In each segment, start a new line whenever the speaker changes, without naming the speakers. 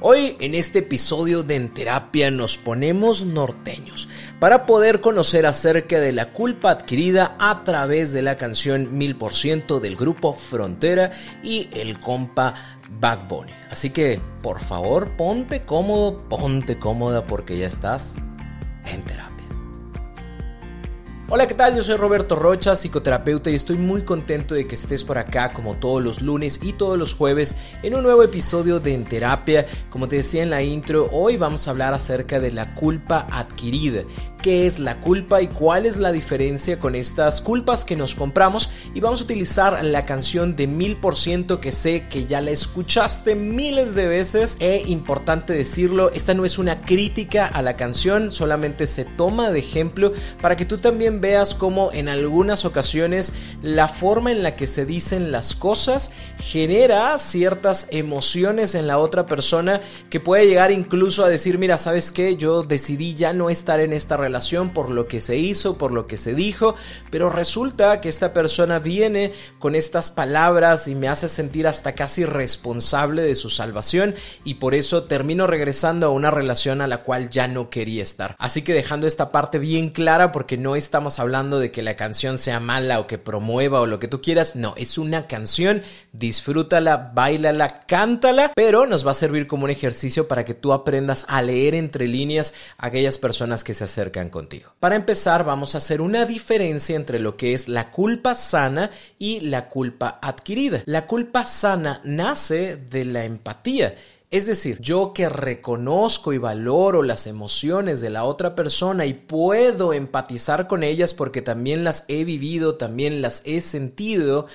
Hoy en este episodio de En Terapia nos ponemos norteños para poder conocer acerca de la culpa adquirida a través de la canción 1000% del grupo Frontera y el compa Bad Bunny. Así que, por favor, ponte cómodo, ponte cómoda porque ya estás en terapia. Hola, ¿qué tal? Yo soy Roberto Rocha, psicoterapeuta y estoy muy contento de que estés por acá como todos los lunes y todos los jueves en un nuevo episodio de En Terapia. Como te decía en la intro, hoy vamos a hablar acerca de la culpa adquirida qué es la culpa y cuál es la diferencia con estas culpas que nos compramos y vamos a utilizar la canción de mil por ciento que sé que ya la escuchaste miles de veces. E importante decirlo esta no es una crítica a la canción solamente se toma de ejemplo para que tú también veas cómo en algunas ocasiones la forma en la que se dicen las cosas genera ciertas emociones en la otra persona que puede llegar incluso a decir mira sabes qué yo decidí ya no estar en esta relación por lo que se hizo, por lo que se dijo, pero resulta que esta persona viene con estas palabras y me hace sentir hasta casi responsable de su salvación y por eso termino regresando a una relación a la cual ya no quería estar. Así que dejando esta parte bien clara porque no estamos hablando de que la canción sea mala o que promueva o lo que tú quieras, no, es una canción, disfrútala, bailala, cántala, pero nos va a servir como un ejercicio para que tú aprendas a leer entre líneas a aquellas personas que se acercan contigo. Para empezar, vamos a hacer una diferencia entre lo que es la culpa sana y la culpa adquirida. La culpa sana nace de la empatía. Es decir, yo que reconozco y valoro las emociones de la otra persona y puedo empatizar con ellas porque también las he vivido, también las he sentido,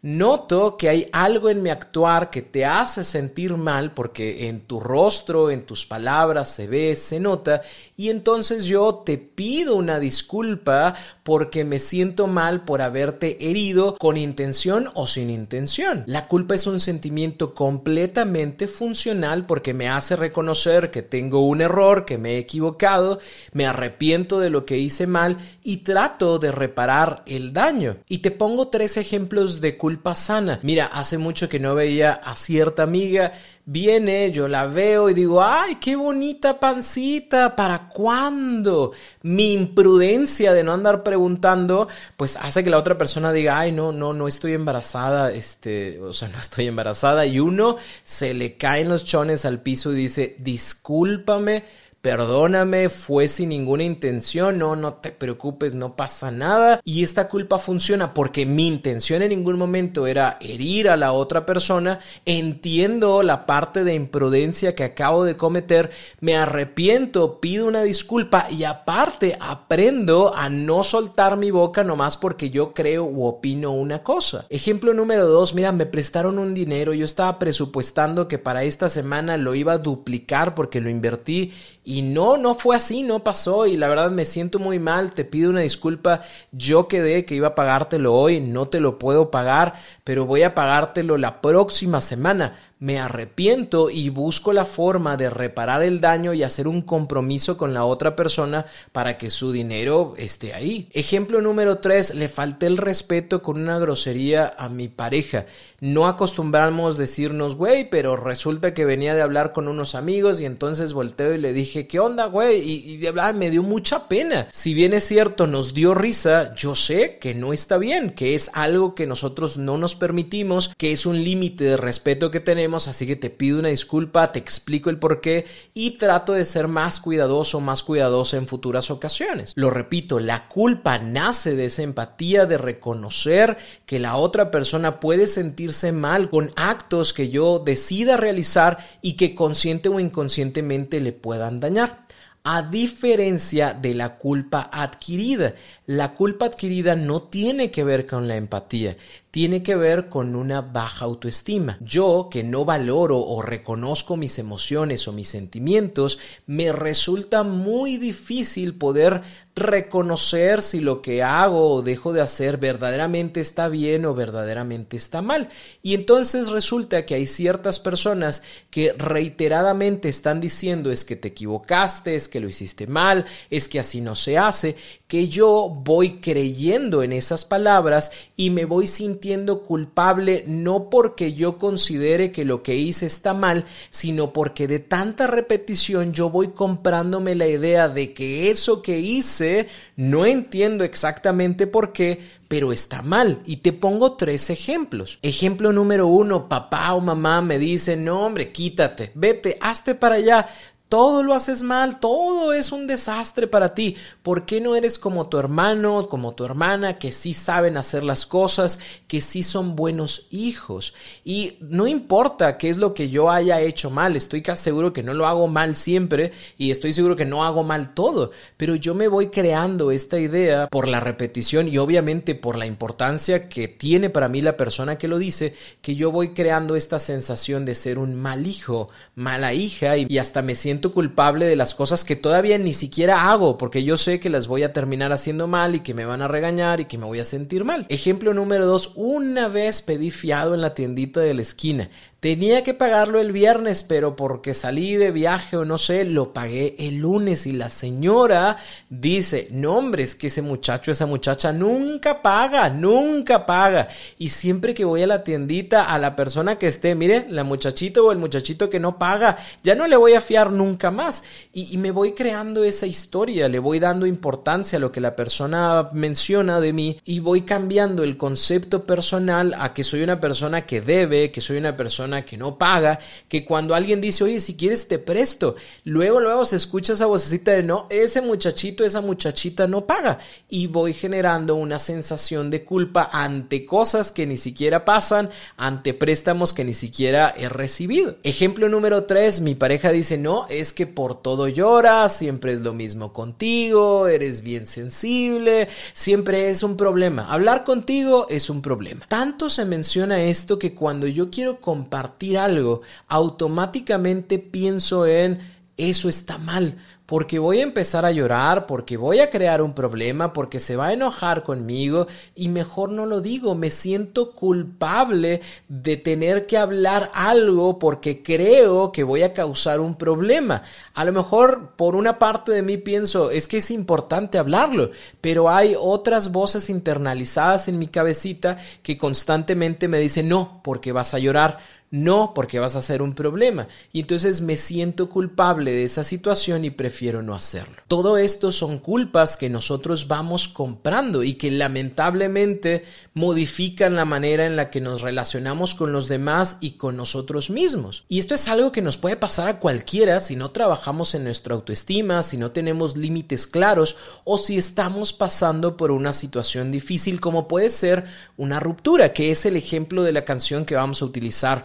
Noto que hay algo en mi actuar que te hace sentir mal porque en tu rostro, en tus palabras se ve, se nota y entonces yo te pido una disculpa porque me siento mal por haberte herido con intención o sin intención. La culpa es un sentimiento completamente funcional porque me hace reconocer que tengo un error, que me he equivocado, me arrepiento de lo que hice mal y trato de reparar el daño. Y te pongo tres ejemplos de culpa culpa sana. Mira, hace mucho que no veía a cierta amiga, viene, yo la veo y digo, ay, qué bonita pancita, ¿para cuándo? Mi imprudencia de no andar preguntando, pues hace que la otra persona diga, ay, no, no, no estoy embarazada, este, o sea, no estoy embarazada, y uno se le caen los chones al piso y dice, discúlpame, perdóname, fue sin ninguna intención, no, no te preocupes, no pasa nada. Y esta culpa funciona porque mi intención en ningún momento era herir a la otra persona, entiendo la parte de imprudencia que acabo de cometer, me arrepiento, pido una disculpa y aparte aprendo a no soltar mi boca nomás porque yo creo u opino una cosa. Ejemplo número dos, mira, me prestaron un dinero, yo estaba presupuestando que para esta semana lo iba a duplicar porque lo invertí y no, no fue así, no pasó y la verdad me siento muy mal, te pido una disculpa, yo quedé que iba a pagártelo hoy, no te lo puedo pagar, pero voy a pagártelo la próxima semana me arrepiento y busco la forma de reparar el daño y hacer un compromiso con la otra persona para que su dinero esté ahí. Ejemplo número 3, le falté el respeto con una grosería a mi pareja. No acostumbramos decirnos, güey, pero resulta que venía de hablar con unos amigos y entonces volteo y le dije, ¿qué onda, güey? Y, y me dio mucha pena. Si bien es cierto, nos dio risa, yo sé que no está bien, que es algo que nosotros no nos permitimos, que es un límite de respeto que tenemos así que te pido una disculpa, te explico el por qué y trato de ser más cuidadoso, más cuidadosa en futuras ocasiones. Lo repito, la culpa nace de esa empatía de reconocer que la otra persona puede sentirse mal con actos que yo decida realizar y que consciente o inconscientemente le puedan dañar a diferencia de la culpa adquirida. La culpa adquirida no tiene que ver con la empatía, tiene que ver con una baja autoestima. Yo, que no valoro o reconozco mis emociones o mis sentimientos, me resulta muy difícil poder reconocer si lo que hago o dejo de hacer verdaderamente está bien o verdaderamente está mal. Y entonces resulta que hay ciertas personas que reiteradamente están diciendo es que te equivocaste, es que lo hiciste mal, es que así no se hace, que yo voy creyendo en esas palabras y me voy sintiendo culpable no porque yo considere que lo que hice está mal, sino porque de tanta repetición yo voy comprándome la idea de que eso que hice no entiendo exactamente por qué, pero está mal. Y te pongo tres ejemplos. Ejemplo número uno, papá o mamá me dice, no hombre, quítate, vete, hazte para allá. Todo lo haces mal, todo es un desastre para ti. ¿Por qué no eres como tu hermano, como tu hermana, que sí saben hacer las cosas, que sí son buenos hijos? Y no importa qué es lo que yo haya hecho mal, estoy casi seguro que no lo hago mal siempre y estoy seguro que no hago mal todo, pero yo me voy creando esta idea por la repetición y obviamente por la importancia que tiene para mí la persona que lo dice, que yo voy creando esta sensación de ser un mal hijo, mala hija y hasta me siento culpable de las cosas que todavía ni siquiera hago, porque yo sé que las voy a terminar haciendo mal y que me van a regañar y que me voy a sentir mal. Ejemplo número dos, una vez pedí fiado en la tiendita de la esquina. Tenía que pagarlo el viernes, pero porque salí de viaje o no sé, lo pagué el lunes y la señora dice, no hombre, es que ese muchacho, esa muchacha nunca paga, nunca paga. Y siempre que voy a la tiendita, a la persona que esté, mire, la muchachito o el muchachito que no paga, ya no le voy a fiar nunca más. Y, y me voy creando esa historia, le voy dando importancia a lo que la persona menciona de mí y voy cambiando el concepto personal a que soy una persona que debe, que soy una persona que no paga, que cuando alguien dice, oye, si quieres te presto, luego, luego se escucha esa vocecita de no, ese muchachito, esa muchachita no paga. Y voy generando una sensación de culpa ante cosas que ni siquiera pasan, ante préstamos que ni siquiera he recibido. Ejemplo número 3, mi pareja dice, no, es que por todo lloras, siempre es lo mismo contigo, eres bien sensible, siempre es un problema. Hablar contigo es un problema. Tanto se menciona esto que cuando yo quiero compartir algo, automáticamente pienso en eso está mal, porque voy a empezar a llorar, porque voy a crear un problema, porque se va a enojar conmigo y mejor no lo digo, me siento culpable de tener que hablar algo porque creo que voy a causar un problema. A lo mejor por una parte de mí pienso, es que es importante hablarlo, pero hay otras voces internalizadas en mi cabecita que constantemente me dicen, no, porque vas a llorar no porque vas a ser un problema. Y entonces me siento culpable de esa situación y prefiero no hacerlo. Todo esto son culpas que nosotros vamos comprando y que lamentablemente modifican la manera en la que nos relacionamos con los demás y con nosotros mismos. Y esto es algo que nos puede pasar a cualquiera si no trabajamos en nuestra autoestima, si no tenemos límites claros o si estamos pasando por una situación difícil como puede ser una ruptura, que es el ejemplo de la canción que vamos a utilizar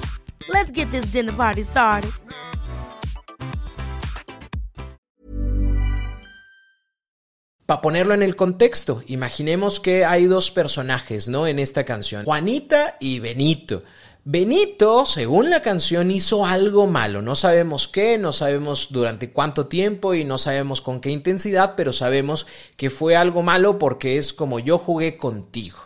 Let's get this dinner party started.
Para ponerlo en el contexto, imaginemos que hay dos personajes, ¿no? En esta canción, Juanita y Benito. Benito, según la canción, hizo algo malo. No sabemos qué, no sabemos durante cuánto tiempo y no sabemos con qué intensidad, pero sabemos que fue algo malo porque es como yo jugué contigo.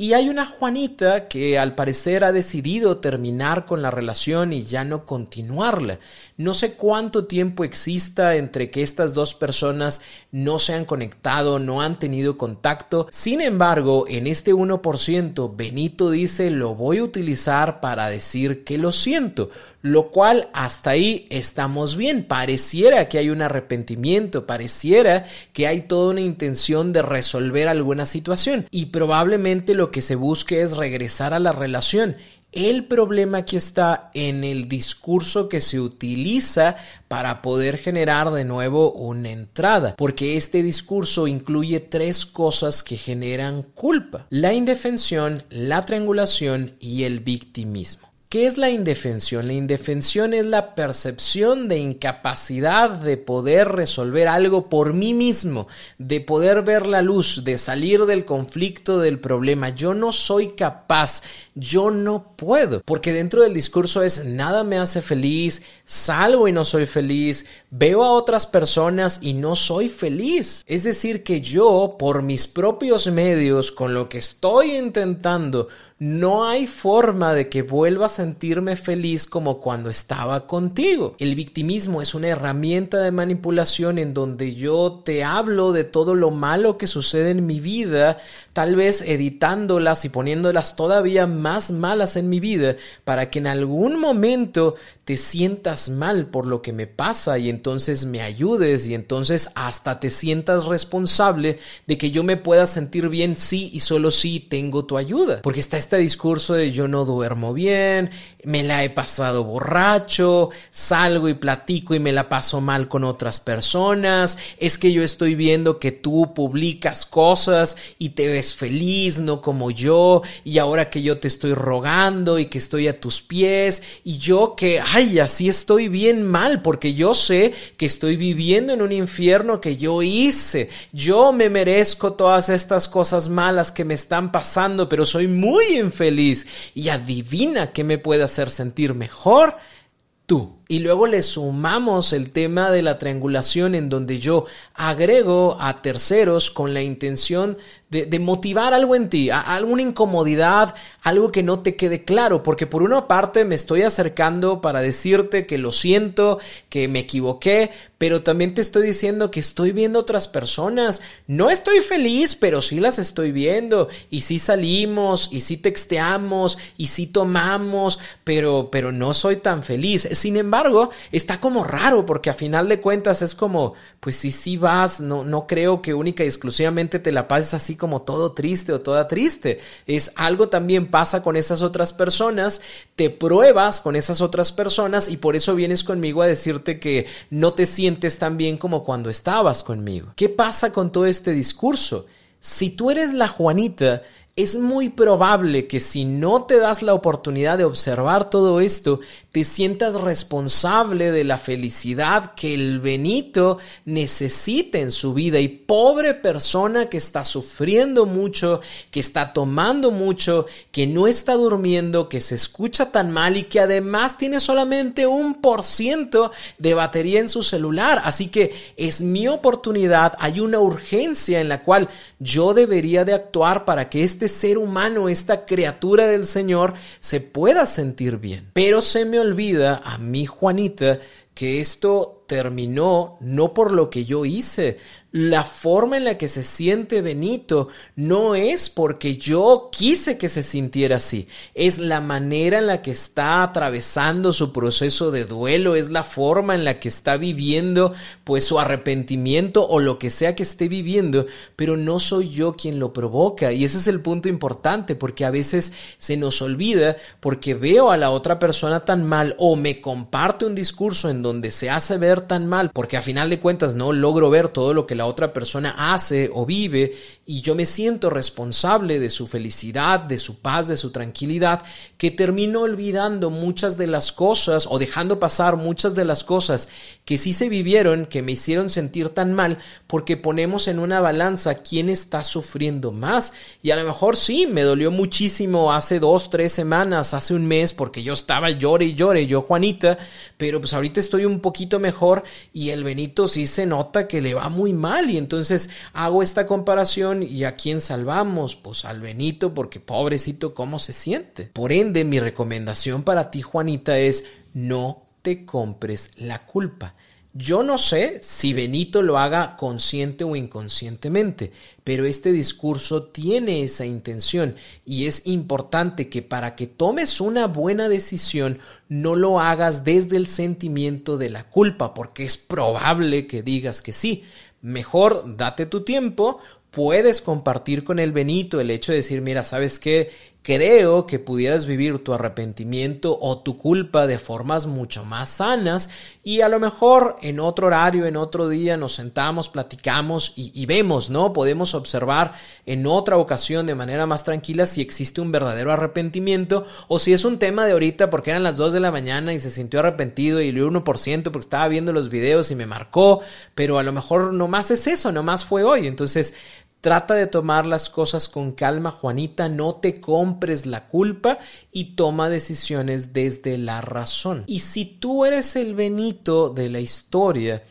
Y hay una Juanita que al parecer ha decidido terminar con la relación y ya no continuarla. No sé cuánto tiempo exista entre que estas dos personas no se han conectado, no han tenido contacto. Sin embargo, en este 1%, Benito dice lo voy a utilizar para decir que lo siento, lo cual hasta ahí estamos bien. Pareciera que hay un arrepentimiento, pareciera que hay toda una intención de resolver alguna situación y probablemente lo que se busque es regresar a la relación. El problema aquí está en el discurso que se utiliza para poder generar de nuevo una entrada, porque este discurso incluye tres cosas que generan culpa, la indefensión, la triangulación y el victimismo. ¿Qué es la indefensión? La indefensión es la percepción de incapacidad de poder resolver algo por mí mismo, de poder ver la luz, de salir del conflicto, del problema. Yo no soy capaz, yo no puedo, porque dentro del discurso es nada me hace feliz, salgo y no soy feliz, veo a otras personas y no soy feliz. Es decir, que yo, por mis propios medios, con lo que estoy intentando, no hay forma de que vuelva a sentirme feliz como cuando estaba contigo. El victimismo es una herramienta de manipulación en donde yo te hablo de todo lo malo que sucede en mi vida, tal vez editándolas y poniéndolas todavía más malas en mi vida para que en algún momento te sientas mal por lo que me pasa y entonces me ayudes y entonces hasta te sientas responsable de que yo me pueda sentir bien si y solo si tengo tu ayuda. Porque está este discurso de yo no duermo bien, me la he pasado borracho, salgo y platico y me la paso mal con otras personas, es que yo estoy viendo que tú publicas cosas y te ves feliz, no como yo, y ahora que yo te estoy rogando y que estoy a tus pies, y yo que, ay, así estoy bien mal, porque yo sé que estoy viviendo en un infierno que yo hice. Yo me merezco todas estas cosas malas que me están pasando, pero soy muy infeliz. Y adivina qué me puede hacer sentir mejor tú. Y luego le sumamos el tema de la triangulación en donde yo agrego a terceros con la intención de, motivar algo en ti, alguna incomodidad, algo que no te quede claro, porque por una parte me estoy acercando para decirte que lo siento, que me equivoqué, pero también te estoy diciendo que estoy viendo otras personas. No estoy feliz, pero sí las estoy viendo. Y sí salimos, y sí texteamos, y sí tomamos, pero, pero no soy tan feliz. Sin embargo, está como raro porque a final de cuentas es como, pues si sí vas, no, no creo que única y exclusivamente te la pases así como todo triste o toda triste. Es algo también pasa con esas otras personas, te pruebas con esas otras personas y por eso vienes conmigo a decirte que no te sientes tan bien como cuando estabas conmigo. ¿Qué pasa con todo este discurso? Si tú eres la Juanita, es muy probable que si no te das la oportunidad de observar todo esto, te sientas responsable de la felicidad que el Benito necesita en su vida. Y pobre persona que está sufriendo mucho, que está tomando mucho, que no está durmiendo, que se escucha tan mal y que además tiene solamente un por ciento de batería en su celular. Así que es mi oportunidad, hay una urgencia en la cual yo debería de actuar para que este ser humano, esta criatura del Señor, se pueda sentir bien. Pero se me olvida a mí, Juanita, que esto terminó no por lo que yo hice, la forma en la que se siente Benito no es porque yo quise que se sintiera así, es la manera en la que está atravesando su proceso de duelo, es la forma en la que está viviendo pues su arrepentimiento o lo que sea que esté viviendo, pero no soy yo quien lo provoca. Y ese es el punto importante porque a veces se nos olvida porque veo a la otra persona tan mal o me comparte un discurso en donde se hace ver tan mal porque a final de cuentas no logro ver todo lo que la otra persona hace o vive y yo me siento responsable de su felicidad, de su paz, de su tranquilidad, que termino olvidando muchas de las cosas o dejando pasar muchas de las cosas que sí se vivieron, que me hicieron sentir tan mal, porque ponemos en una balanza quién está sufriendo más. Y a lo mejor sí, me dolió muchísimo hace dos, tres semanas, hace un mes, porque yo estaba llore y llore, yo Juanita, pero pues ahorita estoy un poquito mejor y el Benito sí se nota que le va muy mal y entonces hago esta comparación y a quién salvamos? Pues al Benito porque pobrecito cómo se siente. Por ende, mi recomendación para ti, Juanita, es no te compres la culpa. Yo no sé si Benito lo haga consciente o inconscientemente, pero este discurso tiene esa intención y es importante que para que tomes una buena decisión no lo hagas desde el sentimiento de la culpa, porque es probable que digas que sí, Mejor date tu tiempo, puedes compartir con el Benito el hecho de decir, mira, ¿sabes qué? Creo que pudieras vivir tu arrepentimiento o tu culpa de formas mucho más sanas y a lo mejor en otro horario, en otro día nos sentamos, platicamos y, vemos, ¿no? Podemos observar en otra ocasión de manera más tranquila si existe un verdadero arrepentimiento o si es un tema de ahorita porque eran las 2 de la mañana y se sintió arrepentido y dio 1% porque estaba viendo los videos y me marcó, pero a lo mejor nomás es eso, nomás fue hoy. Entonces, Trata de tomar las cosas con calma, Juanita, no te compres la culpa y toma decisiones desde la razón. Y si tú eres el Benito de la historia,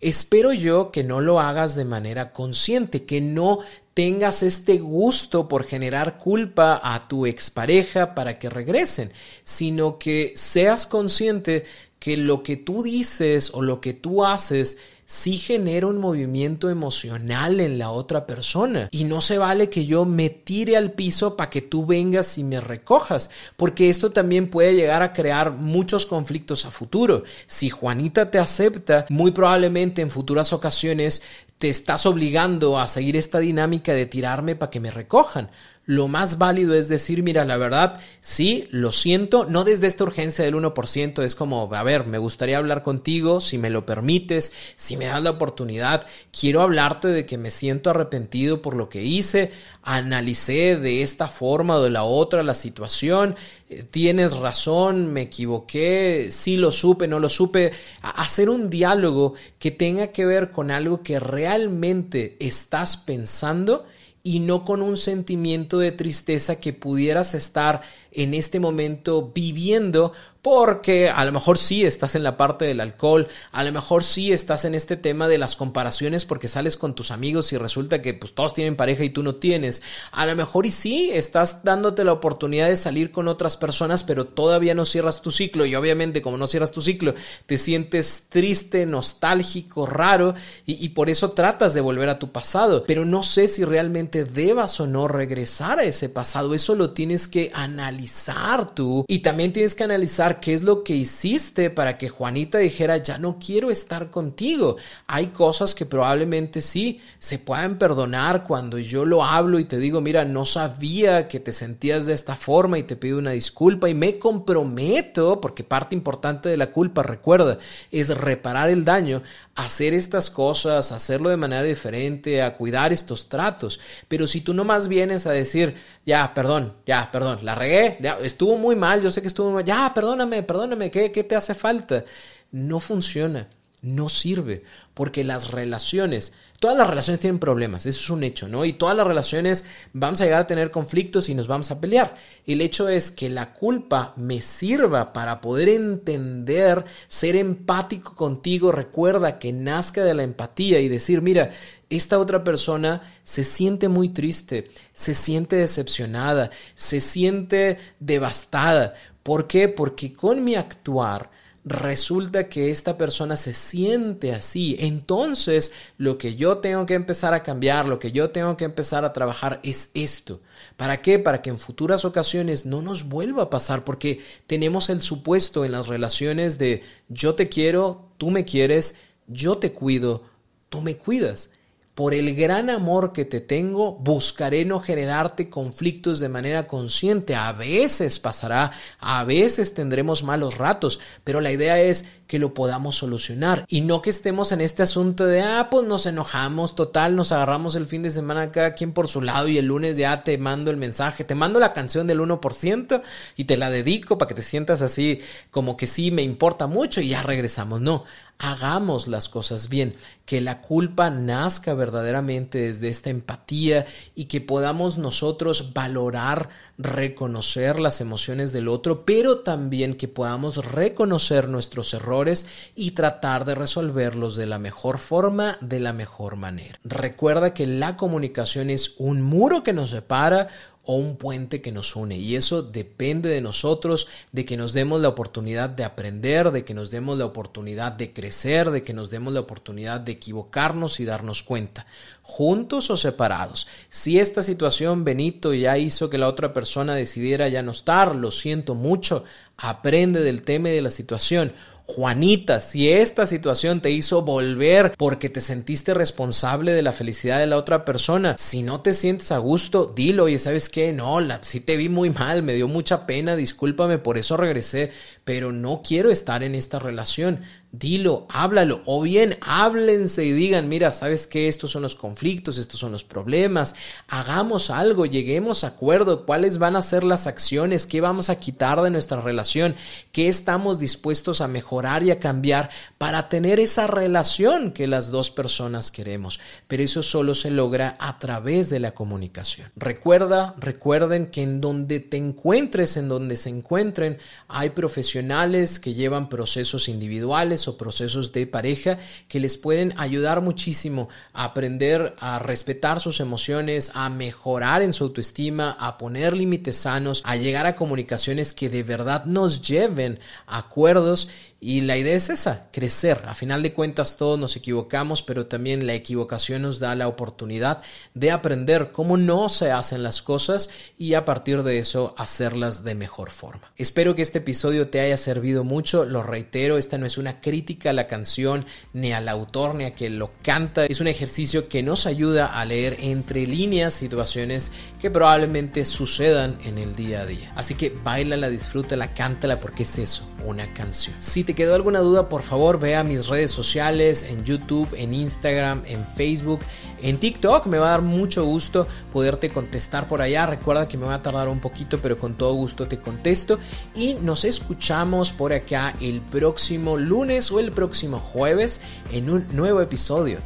espero yo que no lo hagas de manera consciente, que no tengas este gusto por generar culpa a tu expareja para que regresen, sino que seas consciente que lo que tú dices o lo que tú haces sí genera un movimiento emocional en la otra persona. Y no se vale que yo me tire al piso para que tú vengas y me recojas, porque esto también puede llegar a crear muchos conflictos a futuro. Si Juanita te acepta, muy probablemente en futuras ocasiones te estás obligando a seguir esta dinámica de tirarme para que me recojan lo más válido es decir, mira, la verdad, sí, lo siento, no desde esta urgencia del 1%, es como, a ver, me gustaría hablar contigo, si me lo permites, si me das la oportunidad, quiero hablarte de que me siento arrepentido por lo que hice, analicé de esta forma o de la otra la situación, eh, tienes razón, me equivoqué, sí lo supe, no lo supe, hacer un diálogo que tenga que ver con algo que realmente estás pensando y no con un sentimiento de tristeza que pudieras estar en este momento viviendo porque a lo mejor sí estás en la parte del alcohol, a lo mejor sí estás en este tema de las comparaciones porque sales con tus amigos y resulta que pues todos tienen pareja y tú no tienes, a lo mejor y sí estás dándote la oportunidad de salir con otras personas pero todavía no cierras tu ciclo. Y obviamente como no cierras tu ciclo te sientes triste, nostálgico, raro y, y por eso tratas de volver a tu pasado, pero no sé si realmente debas o no regresar a ese pasado, eso lo tienes que analizar tú. Y también tienes que analizar qué es lo que hiciste para que Juanita dijera, ya no quiero estar contigo. Hay cosas que probablemente sí se pueden perdonar cuando yo lo hablo y te digo, mira, no sabía que te sentías de esta forma y te pido una disculpa y me comprometo, porque parte importante de la culpa, recuerda, es reparar el daño, hacer estas cosas, hacerlo de manera diferente, a cuidar estos tratos. Pero si tú nomás vienes a decir, ya, perdón, ya, perdón, la regué, ya, estuvo muy mal, yo sé que estuvo muy mal, ya, perdóname, perdóname, ¿qué, qué te hace falta? No funciona, no sirve, porque las relaciones Todas las relaciones tienen problemas, eso es un hecho, ¿no? Y todas las relaciones vamos a llegar a tener conflictos y nos vamos a pelear. El hecho es que la culpa me sirva para poder entender, ser empático contigo. Recuerda que nazca de la empatía y decir, mira, esta otra persona se siente muy triste, se siente decepcionada, se siente devastada. ¿Por qué? Porque con mi actuar, resulta que esta persona se siente así. Entonces, lo que yo tengo que empezar a cambiar, lo que yo tengo que empezar a trabajar es esto. ¿Para qué? Para que en futuras ocasiones no nos vuelva a pasar, porque tenemos el supuesto en las relaciones de yo te quiero, tú me quieres, yo te cuido, tú me cuidas por el gran amor que te tengo, buscaré no generarte conflictos de manera consciente. A veces pasará, a veces tendremos malos ratos, pero la idea es que lo podamos solucionar y no que estemos en este asunto de, ah, pues nos enojamos, total, nos agarramos el fin de semana cada quien por su lado y el lunes ya te mando el mensaje, te mando la canción del 1% y te la dedico para que te sientas así como que sí me importa mucho y ya regresamos. No, hagamos las cosas bien, que la culpa nazca verdaderamente desde esta empatía y que podamos nosotros valorar, reconocer las emociones del otro, pero también que podamos reconocer nuestros errores y tratar de resolverlos de la mejor forma, de la mejor manera. Recuerda que la comunicación es un muro que nos separa, o un puente que nos une. Y eso depende de nosotros, de que nos demos la oportunidad de aprender, de que nos demos la oportunidad de crecer, de que nos demos la oportunidad de equivocarnos y darnos cuenta, juntos o separados. Si esta situación, Benito, ya hizo que la otra persona decidiera ya no estar, lo siento mucho, aprende del tema y de la situación. Juanita, si esta situación te hizo volver porque te sentiste responsable de la felicidad de la otra persona, si no te sientes a gusto, dilo, oye, ¿sabes qué? No, la, sí te vi muy mal, me dio mucha pena, discúlpame, por eso regresé, pero no quiero estar en esta relación dilo, háblalo, o bien háblense y digan, mira, sabes que estos son los conflictos, estos son los problemas, hagamos algo, lleguemos a acuerdo, cuáles van a ser las acciones, qué vamos a quitar de nuestra relación, qué estamos dispuestos a mejorar y a cambiar para tener esa relación que las dos personas queremos. Pero eso solo se logra a través de la comunicación. Recuerda, recuerden que en donde te encuentres, en donde se encuentren, hay profesionales que llevan procesos individuales, o procesos de pareja que les pueden ayudar muchísimo a aprender a respetar sus emociones, a mejorar en su autoestima, a poner límites sanos, a llegar a comunicaciones que de verdad nos lleven a acuerdos y la idea es esa, crecer. A final de cuentas todos nos equivocamos, pero también la equivocación nos da la oportunidad de aprender cómo no se hacen las cosas y a partir de eso hacerlas de mejor forma. Espero que este episodio te haya servido mucho. Lo reitero, esta no es una crítica a la canción, ni al autor, ni a quien lo canta. Es un ejercicio que nos ayuda a leer entre líneas situaciones que probablemente sucedan en el día a día. Así que bailala, disfrútala, cántala porque es eso, una canción. Si te quedó alguna duda, por favor, ve a mis redes sociales, en YouTube, en Instagram, en Facebook, en TikTok. Me va a dar mucho gusto poderte contestar por allá. Recuerda que me va a tardar un poquito, pero con todo gusto te contesto. Y nos escuchamos por acá el próximo lunes o el próximo jueves en un nuevo episodio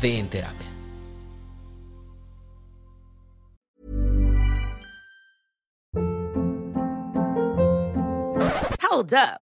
de En Terapia.
Hold up.